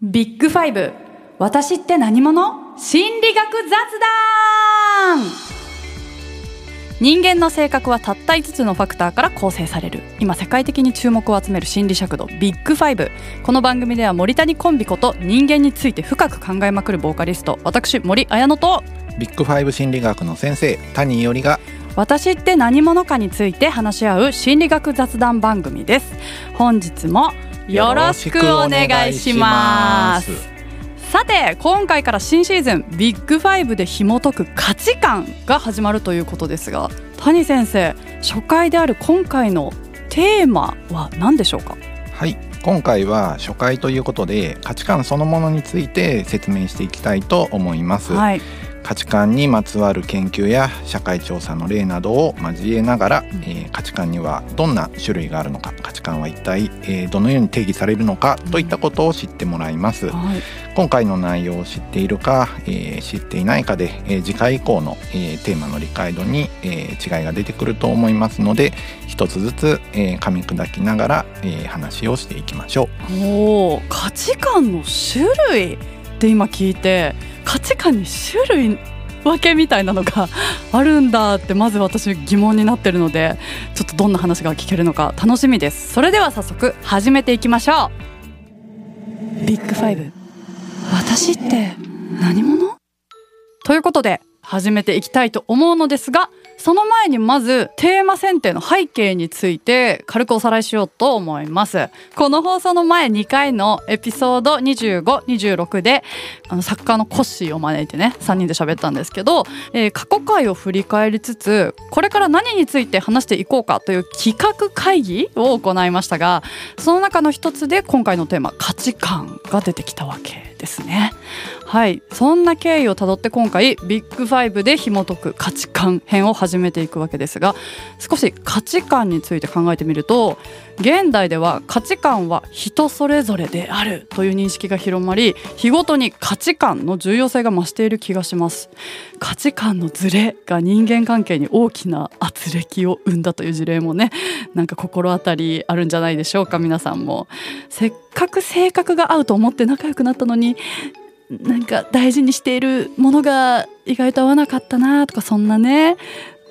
ビッグファイブ。私って何者？心理学雑談。人間の性格はたった5つのファクターから構成される。今世界的に注目を集める心理尺度ビッグファイブ。この番組では森谷コンビこと人間について深く考えまくるボーカリスト。私森綾乃と。ビッグファイブ心理学の先生谷伊織が。私って何者かについて話し合う心理学雑談番組です。本日もよろしくお願いします。さて今回から新シーズンビッグファイブで紐解く価値観が始まるということですが谷先生初回である今回のテーマは何でしょうか？はい。今回は初回ということで価値観そのものについて説明していきたいと思います、はい価値観にまつわる研究や社会調査の例などを交えながら、えー価値観にはどんな種類があるのか価値観は一体、えーどのように定義されるのかといったことを知ってもらいます、はい。今回の内容を知っているか、えー知っていないかで、えー次回以降の、えーテーマの理解度に、えー違いが出てくると思いますので一つずつ、えー噛み砕きながら、えー話をしていきましょう。おー価値観の種類って今聞いて価値観に種類分けみたいなのがあるんだってまず私疑問になってるのでちょっとどんな話が聞けるのか楽しみです。それでは早速始めていきましょう。ビッグファイブ。私って何者？ということで始めていきたいと思うのですがその前にまずテーマ選定の背景について軽くおさらいしようと思いますこの放送の前2回のエピソード2526であの作家のコッシーを招いてね3人で喋ったんですけど、えー過去回を振り返りつつこれから何について話していこうかという企画会議を行いましたがその中の一つで今回のテーマ価値観が出てきたわけですね。はい。そんな経緯をたどって今回ビッグファイブで紐解く価値観編を始めていくわけですが少し価値観について考えてみると現代では価値観は人それぞれであるという認識が広まり日ごとに価値観の重要性が増している気がします。価値観のズレが人間関係に大きな圧力を生んだという事例もねなんか心当たりあるんじゃないでしょうか皆さんも。せっかく性格が合うと思って仲良くなったのになんか大事にしているものが意外と合わなかったなとかそんなね。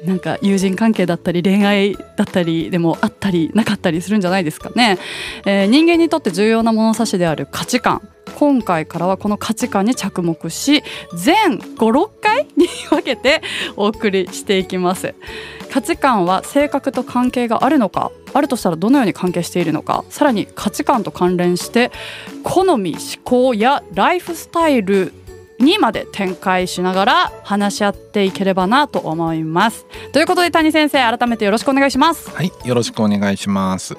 なんか友人関係だったり恋愛だったりでもあったりなかったりするんじゃないですかね、えー人間にとって重要な物差しである価値観。今回からはこの価値観に着目し全56回に分けてお送りしていきます。価値観は性格と関係があるのかあるとしたらどのように関係しているのかさらに価値観と関連して好み思考やライフスタイルにまで展開しながら話し合っていければなと思いますということで谷先生改めてよろしくお願いしますはい、よろしくお願いします。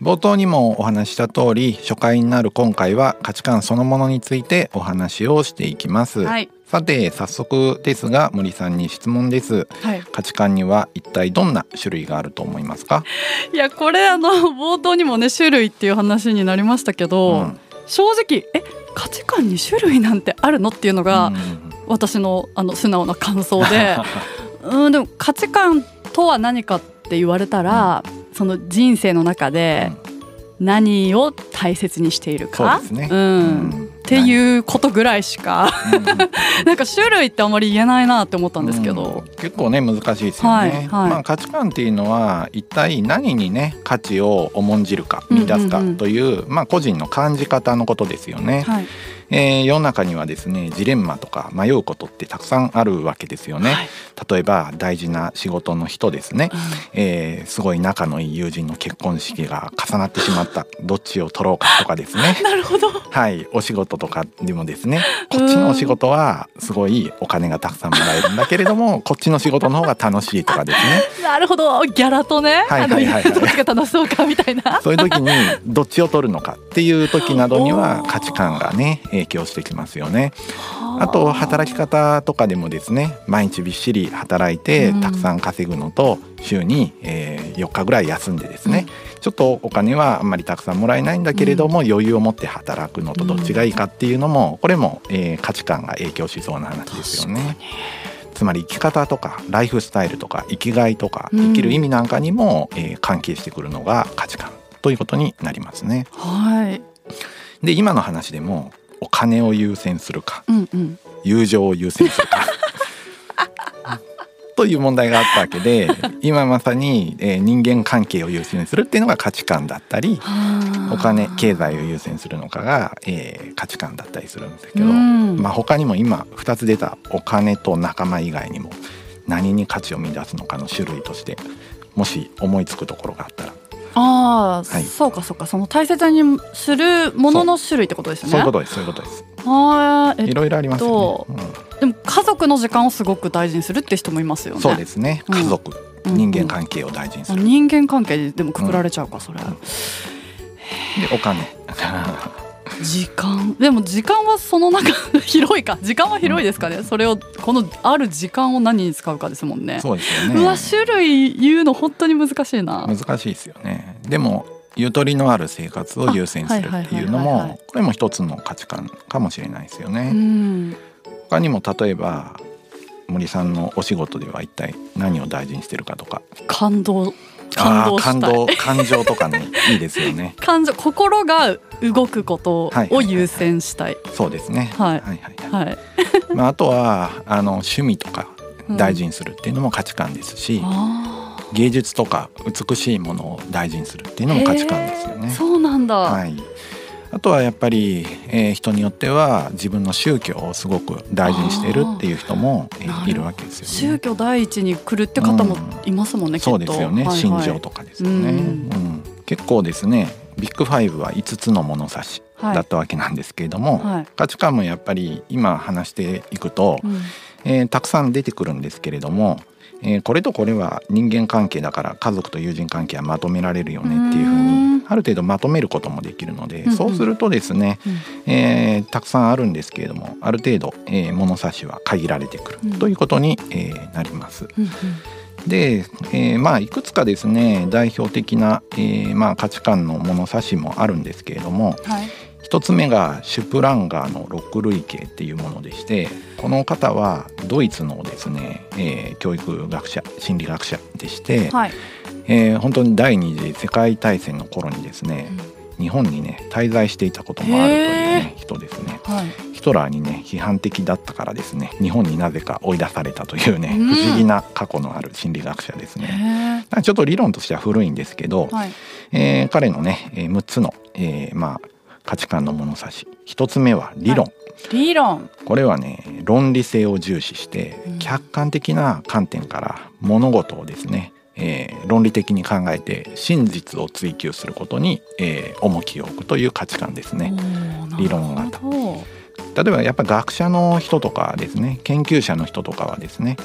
冒頭にもお話しした通り、初回になる今回は価値観そのものについてお話をしていきます。はいさて、早速ですが森さんに質問です。はい価値観には一体どんな種類があると思いますか？いやこれあの冒頭にもね種類っていう話になりましたけど、うん正直え価値観に種類なんてあるのっていうのが、うん私のあの素直な感想で。うんでも価値観とは何かって言われたら、その人生の中で何を大切にしているか？そうね。うん。うんっていうことぐらいしか。なんか種類ってあまり言えないなって思ったんですけど、うん。結構ね難しいですよね、はいはい。まあ価値観っていうのは一体何にね価値を重んじるか見出すかうんうんうん。という,、まあ個人の感じ方のことですよね、はいえー世の中にはですねジレンマとか迷うことってたくさんあるわけですよね、はい。例えば大事な仕事の人ですね、うん。えーすごい仲のいい友人の結婚式が重なってしまった。どっちを取ろうかとかですね。なるほど。はい。お仕事とかでもですね。こっちのお仕事はすごいお金がたくさんもらえるんだけれども こっちの仕事の方が楽しいとかですね。なるほど。ギャラとね、はいはいはいはい。どっちが楽しそうかみたいな。そういう時にどっちを取るのかっていう時などには価値観がね影響してきますよね。あ。と働き方とかでもですね毎日びっしり働いてうん。たくさん稼ぐのと週に、えー4日ぐらい休んでですね、ちょっとお金はあんまりたくさんもらえないんだけれども、余裕を持って働くのとどっちがいいかっていうのもこれも、えー価値観が影響しそうな話ですよね。つまり生き方とかライフスタイルとか生きがいとかうん。生きる意味なんかにも、えー関係してくるのが価値観ということになりますね。はい。で今の話でもお金を優先するかうんうん。友情を優先するか。という問題があったわけで今まさに、えー人間関係を優先するっていうのが価値観だったりはあ。お金経済を優先するのかが、えー価値観だったりするんですけど、うん。まあ、他にも今2つ出たお金と仲間以外にも何に価値を見出すのかの種類としてもし思いつくところがあったらああ、はい。そうかそうかその大切にするものの種類ってことですよね？そういうことですそういうことです。あーえいろいろありますよね、でも家族の時間をすごく大事にするって人もいますよね。うんそうですね。うん。家族、うん。人間関係を大事にする、人間関係ででもくくられちゃうか、それ。でお金 時間？でも時間はその中広いか。時間は広いですかね、それをこのある時間を何に使うかですもんね。そうですようわね種類言うの本当に難しいな。難しいですよね。でもゆとりのある生活を優先するっていうのもこれも一つの価値観かもしれないですようね、ん。他にも例えば森さんのお仕事では一体何を大事にしてるかとか。感動感動したい。あー感動感情とかねいいですよね。感情心が動くことを優先したい。そうですね。はい。はいはいはい、まあ、あとはあの趣味とかうん。大事にするっていうのも価値観ですし、あ芸術とか美しいものを大事にするっていうのも価値観ですよーね。そうなんだ、はい、あとはやっぱり、えー人によっては自分の宗教をすごく大事にしているっていう人も、いるわけですよね。宗教第一に来るって方もいますもんね、きっと。そうですよね、はいはい。信条とかですよね、うん。うん。結構ですねビッグファイブは5つの物差しはい。だったわけなんですけれども、はい。価値観もやっぱり今話していくと、うん。えーたくさん出てくるんですけれども、えーこれとこれは人間関係だから家族と友人関係はまとめられるよねっていうふううんにある程度まとめることもできるので、うん。うんそうするとですね、うん。えーたくさんあるんですけれどもある程度、えー物差しは限られてくるうん。ということに、えーなります。うんで、えーまあいくつかですね代表的な、えーまあ、価値観の物差しもあるんですけれどもうんはい。一つ目がシュプランガーの6類型っていうものでしてこの方はドイツのですね、えー教育学者心理学者でして、はい、えー本当に第二次世界大戦の頃にですね日本にね滞在していたこともあるというね人ですね。はい、ヒトラーにね批判的だったからですね日本になぜか追い出されたというね、うん。不思議な過去のある心理学者ですね。へちょっと理論としては古いんですけどー、はい、えー彼のね、えー6つの、えーまあ、価値観の物差し。1つ目は理論、は理論。これはね論理性を重視してうん。客観的な観点から物事をですね、えー論理的に考えて真実を追求することに、えー重きを置くという価値観ですね。理論型。例えばやっぱ学者の人とかですね研究者の人とかはですね、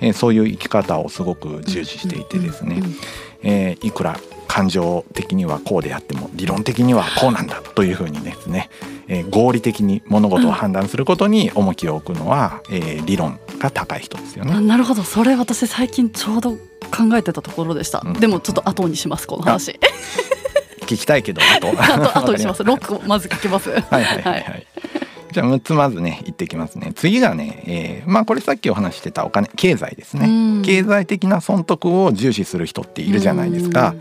えーそういう生き方をすごく重視していてですね、うんうんえーいくら感情的にはこうであっても理論的にはこうなんだというふうにですね、えー合理的に物事を判断することに重きを置くのは、えー理論が高い人ですよね。あなるほど。それ私最近ちょうど考えてたところでした、うん。でもちょっと後にしますこの話。聞きたいけどあと。あと後にします。ロックをまずかけます。はいはいはい。はい。じゃあ6つまずね言ってきますね。次がね、えーまあこれさっきお話ししてたお金経済ですね。うん経済的な損得を重視する人っているじゃないですか。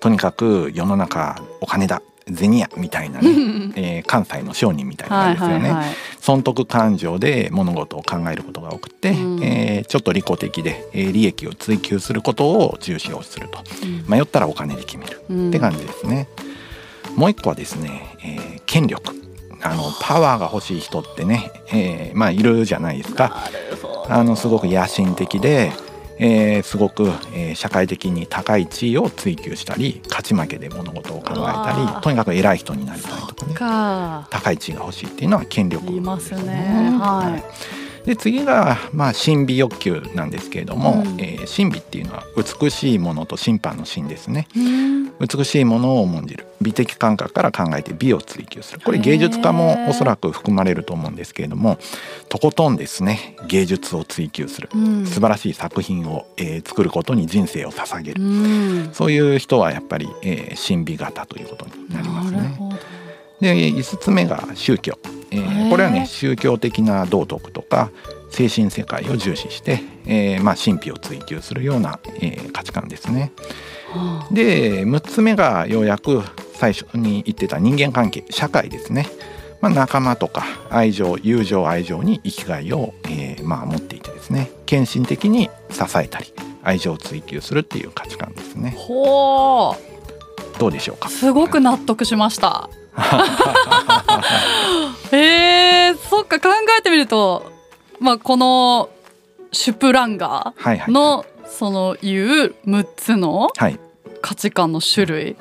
とにかく世の中お金だ銭やみたいなね、う んえー関西の商人みたいなはいんですよね。はいはい損得感情で物事を考えることが多くて、うんえーちょっと利己的で、えー利益を追求することを重視をするとうん迷ったらお金で決めるうんって感じですね。もう一個はですね、えー権力あのパワーが欲しい人ってね、えーまあいるじゃないですか。あのすごく野心的で、えーすごく、えー社会的に高い地位を追求したり勝ち負けで物事を考えたりとにかく偉い人になりたいとかね。か。高い地位が欲しいっていうのは権力いますね。はい。で次が、まあ、神秘欲求なんですけれども、うん。えー神秘っていうのは美しいものと審判の神ですね。うん美しいものを重んじる。美的感覚から考えて美を追求する。これ芸術家もおそらく含まれると思うんですけれどもとことんですね芸術を追求する。うん。素晴らしい作品を、えー作ることに人生を捧げうる、ん。そういう人はやっぱり、えー神秘型ということになりますね。で5つ目が宗教、えー。これはね宗教的な道徳とか精神世界を重視して、えーまあ、神秘を追求するような、えー価値観ですね。はで6つ目がようやく最初に言ってた人間関係社会ですね、まあ、仲間とか愛情友情愛情に生きがいを、えーまあ、持っていてですね。献身的に支えたり愛情を追求するっていう価値観ですね。ほう。どうでしょうか？すごく納得しました。えー、そっか考えてみると、まあ、このシュプランガーのそのいう6つのはい。価値観の種類。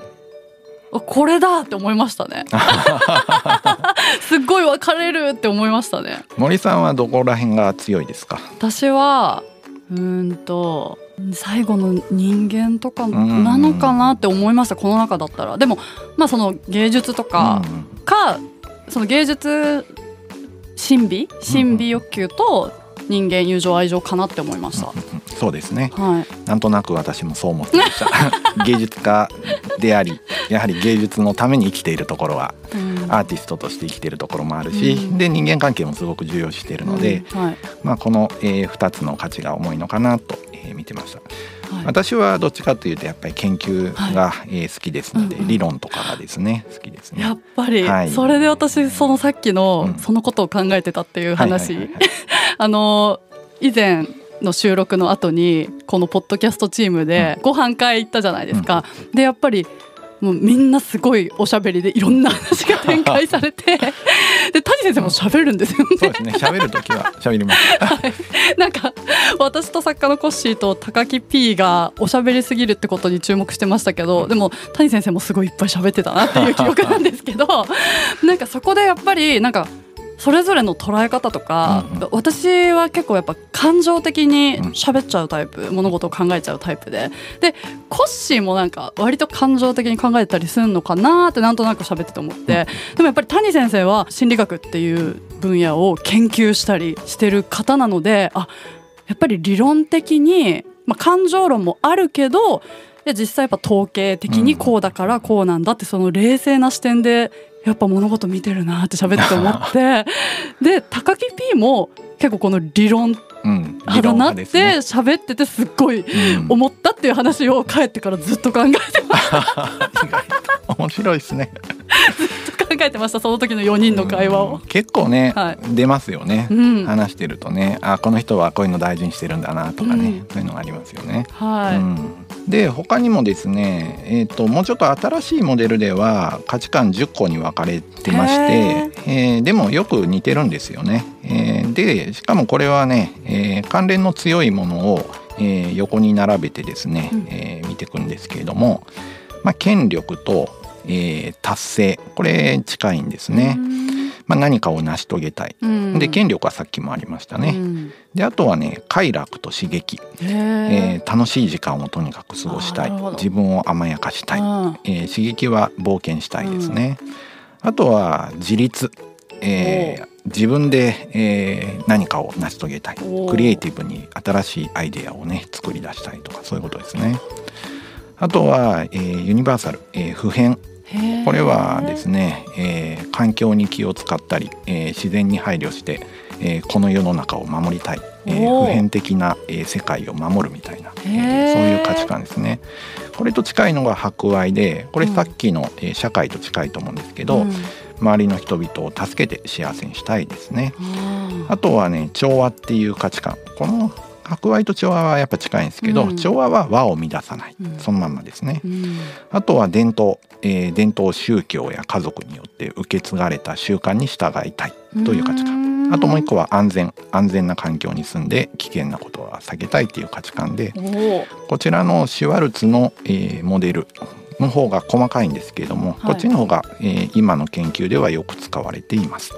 あこれだって思いましたね。すっごい分かれるって思いましたね。森さんはどこら辺が強いですか？私はうーんと最後の人間とかなのかなって思いました。この中だったら。でもまあその芸術とかうん。かその芸術神秘？神秘欲求と人間友情愛情かなって思いました、うんそうですね。はい。なんとなく私もそう思ってました。芸術家でありやはり芸術のために生きているところはうん。アーティストとして生きているところもあるし、うん。で人間関係もすごく重要視しているので、うんはい。まあ、この、え2つの価値が重いのかなと、えー見てました。はい私はどっちかというとやっぱり研究が、えー好きですので、うんうん。理論とかがですね好きですね。やっぱり、はい。それで私そのさっきの、うん。そのことを考えてたっていう話、はいはいはい あの以前の収録の後にこのポッドキャストチームでご飯会行ったじゃないですか。でやっぱりもうみんなすごいおしゃべりでいろんな話が展開されて で谷先生もしゃべるんですよね。そうですね。喋る時は喋ります。なんか私と作家のコッシーと高木 P がおしゃべりすぎるってことに注目してましたけどでも谷先生もすごいいっぱい喋ってたなっていう記憶なんですけど なんかそこでやっぱりなんかそれぞれの捉え方とか、うん。うん私は結構やっぱ感情的に喋っちゃうタイプ、物事を考えちゃうタイプで。でコッシーもなんか割と感情的に考えたりするのかなってなんとなく喋ってて思って、でもやっぱり谷先生は心理学っていう分野を研究したりしてる方なのであやっぱり理論的に、まあ、感情論もあるけど実際やっぱ統計的にこうだからこうなんだってその冷静な視点でやっぱ物事見てるなって喋って思って。で高木 P も結構この理論うん、派だなって喋っててすっごいうん。思ったっていう話を帰ってからずっと考えてま意外と面白いですね。考えてましたその時の4人の会話をうん。結構ね、はい出ますよね。うん話してるとねあこの人はこういうの大事にしてるんだなとかね、うんそういうのがありますよね。はい、うん、で他にもですね、えー、ともうちょっと新しいモデルでは価値観10個に分かれてましてへ、えーでもよく似てるんですよね。えーでしかもこれはね、えー関連の強いものを、えー横に並べてですね、うんえー見ていくんですけれども、まあ、権力と、えー達成。これ近いんですね。まあ、何かを成し遂げたい。うん。で権力はさっきもありましたね。うん。であとはね快楽と刺激。へえー楽しい時間をとにかく過ごしたい。自分を甘やかしたい、うん。えー刺激は冒険したいですね、あとは自立、えー自分で、えー何かを成し遂げたい。クリエイティブに新しいアイデアをね作り出したいとかそういうことですね。あとは、えーユニバーサル、えー普遍これはですね、えー環境に気を使ったり、えー自然に配慮して、えーこの世の中を守りたい、え普遍的な、えー世界を守るみたいな、えそういう価値観ですね。これと近いのが博愛でこれさっきの、えー社会と近いと思うんですけど、うん。周りの人々を助けて幸せにしたいですね。ああとはね調和っていう価値観。この博愛と調和はやっぱ近いんですけど、うん。調和は和を乱さない、うん。そのまんまですね。うん。あとは伝統、えー伝統宗教や家族によって受け継がれた習慣に従いたいという価値観。ん。あともう一個は安全。安全な環境に住んで危険なことは避けたいっていう価値観でこちらのシュワルツの、えーモデルの方が細かいんですけれども、はい。こっちの方が、えー今の研究ではよく使われています。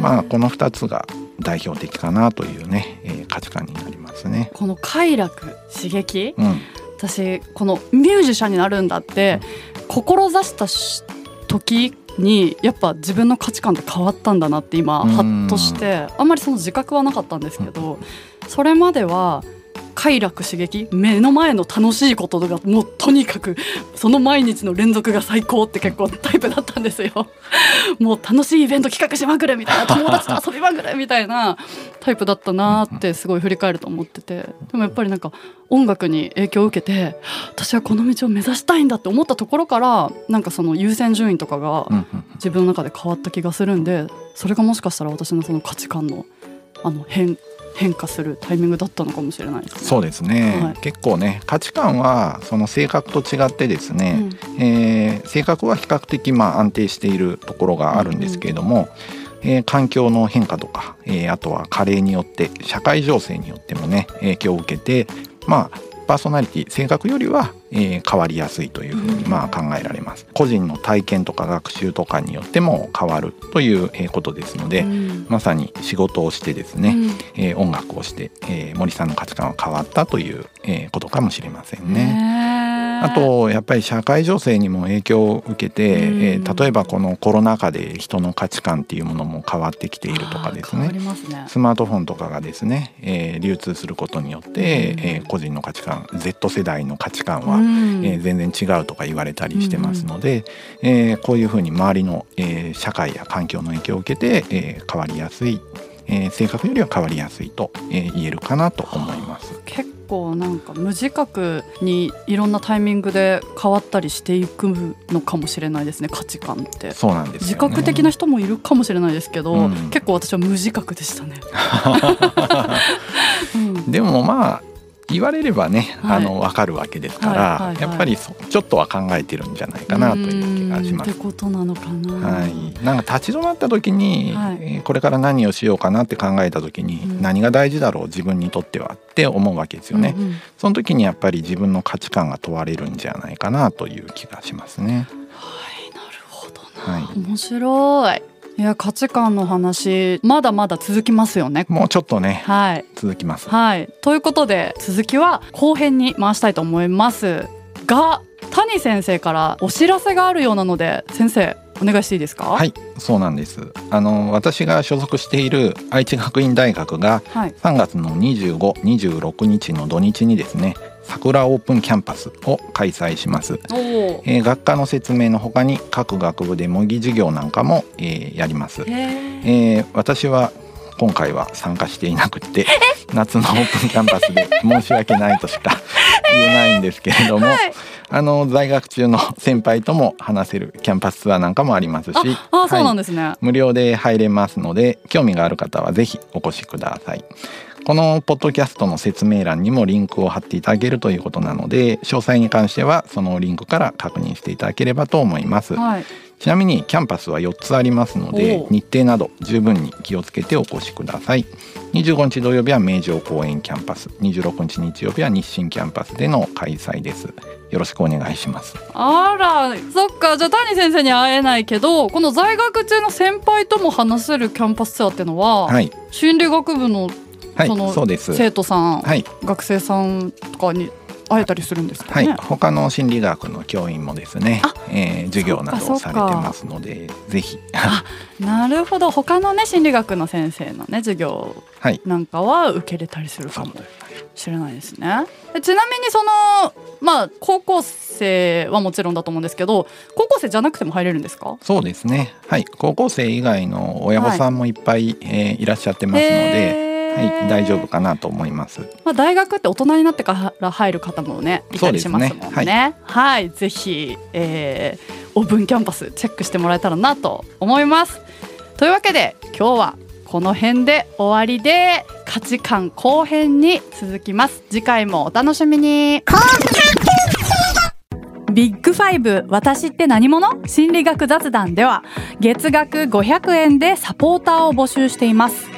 まあこの2つが代表的かなというね、えー価値観になりますね。この快楽刺激うん、私このミュージシャンになるんだって志したし時にやっぱ自分の価値観って変わったんだなって今うん。ハッとしてあんまりその自覚はなかったんですけどそれまでは快楽刺激目の前の楽しいことがもうとにかくその毎日の連続が最高って結構タイプだったんですよ。もう楽しいイベント企画しまくるみたいな友達と遊びまくるみたいなタイプだったなってすごい振り返ると思ってて。でもやっぱりなんか音楽に影響を受けて私はこの道を目指したいんだって思ったところからなんかその優先順位とかが自分の中で変わった気がするんでそれがもしかしたら私のその価値観のあの変変化するタイミングだったのかもしれないですね。そうですね、はい、結構ね価値観はその性格と違ってですね、うん、えー、性格は比較的まあ安定しているところがあるんですけれども、うん、えー、環境の変化とか、えー、あとは加齢によって社会情勢によってもね影響を受けてまあパーソナリティ性格よりは、えー、変わりやすいというふうにまあ考えられます。個人の体験とか学習とかによっても変わるという、えことですので、うん、まさに仕事をしてですね、うん、えー、音楽をして、えー、森さんの価値観は変わったという、えー、ことかもしれませんね。あとやっぱり社会情勢にも影響を受けて、えー、例えばこのコロナ禍で人の価値観っていうものも変わってきているとかですね、ね、スマートフォンとかがですね、えー、流通することによって、えー、個人の価値観 Z 世代の価値観は、えー、全然違うとか言われたりしてますので、えー、こういうふうに周りの、えー、社会や環境の影響を受けて、えー、変わりやすい、えー、性格よりは変わりやすいと、えー、言えるかなと思います。結構なんか無自覚にいろんなタイミングで変わったりしていくのかもしれないですね価値観って。そうなんです、ね、自覚的な人もいるかもしれないですけど、うん、結構私は無自覚でしたね、うん、でもまあ言われればね、はい、あの分かるわけですから、はいはいはい、やっぱりちょっとは考えてるんじゃないかなという気がします。ってことなのかな。はい、なんか立ち止まった時に、はい、これから何をしようかなって考えた時に、うん、何が大事だろう自分にとってはって思うわけですよね、うんうん。その時にやっぱり自分の価値観が問われるんじゃないかなという気がしますね。はい、なるほどな。はい、面白い。いや価値観の話まだまだ続きますよね。もうちょっとねはい。続きます。はい。ということで続きは後編に回したいと思います。が谷先生からお知らせがあるようなので先生お願いしていいですか？はいそうなんです。あの私が所属している愛知学院大学が3月の2526日の土日にですね桜オープンキャンパスを開催します、えー、学科の説明のほかに各学部で模擬授業なんかも、えー、やります、えー、私は今回は参加していなくて夏のオープンキャンパスで申し訳ないとしか 言えないんですけれども、はい、あの在学中の先輩とも話せるキャンパスツアーなんかもありますしあそうなんですね、はい、無料で入れますので興味がある方はぜひお越しください。このポッドキャストの説明欄にもリンクを貼っていただけるということなので詳細に関してはそのリンクから確認していただければと思います、はい、ちなみにキャンパスは4つありますので日程など十分に気をつけてお越しください。25日土曜日は名城公園キャンパス。26日日曜日は日進キャンパスでの開催です。よろしくお願いします。あらそっか。じゃあ谷先生に会えないけどこの在学中の先輩とも話せるキャンパスツアーっていうのは、はい、心理学部のはい、その生徒さん、はい、学生さんとかに会えたりするんですか、ね、はい、他の心理学の教員もですね、えー、授業などをされてますのでぜひ。あなるほど。他のね心理学の先生のね授業なんかは受けれたりするかもしれないですね。ちなみにそのまあ高校生はもちろんだと思うんですけど高校生じゃなくても入れるんですか？そうですね。はい。高校生以外の親御さんもいっぱい、はい、えー、いらっしゃってますので。はい、大丈夫かなと思います。まあ大学って大人になってから入る方もねいたりしますもんね。ねはい、はい、ぜひ、えー、オープンキャンパスチェックしてもらえたらなと思います。というわけで今日はこの辺で終わりで価値観後編に続きます。次回もお楽しみに。ビッグファイブ私って何者？心理学雑談では月額500円でサポーターを募集しています。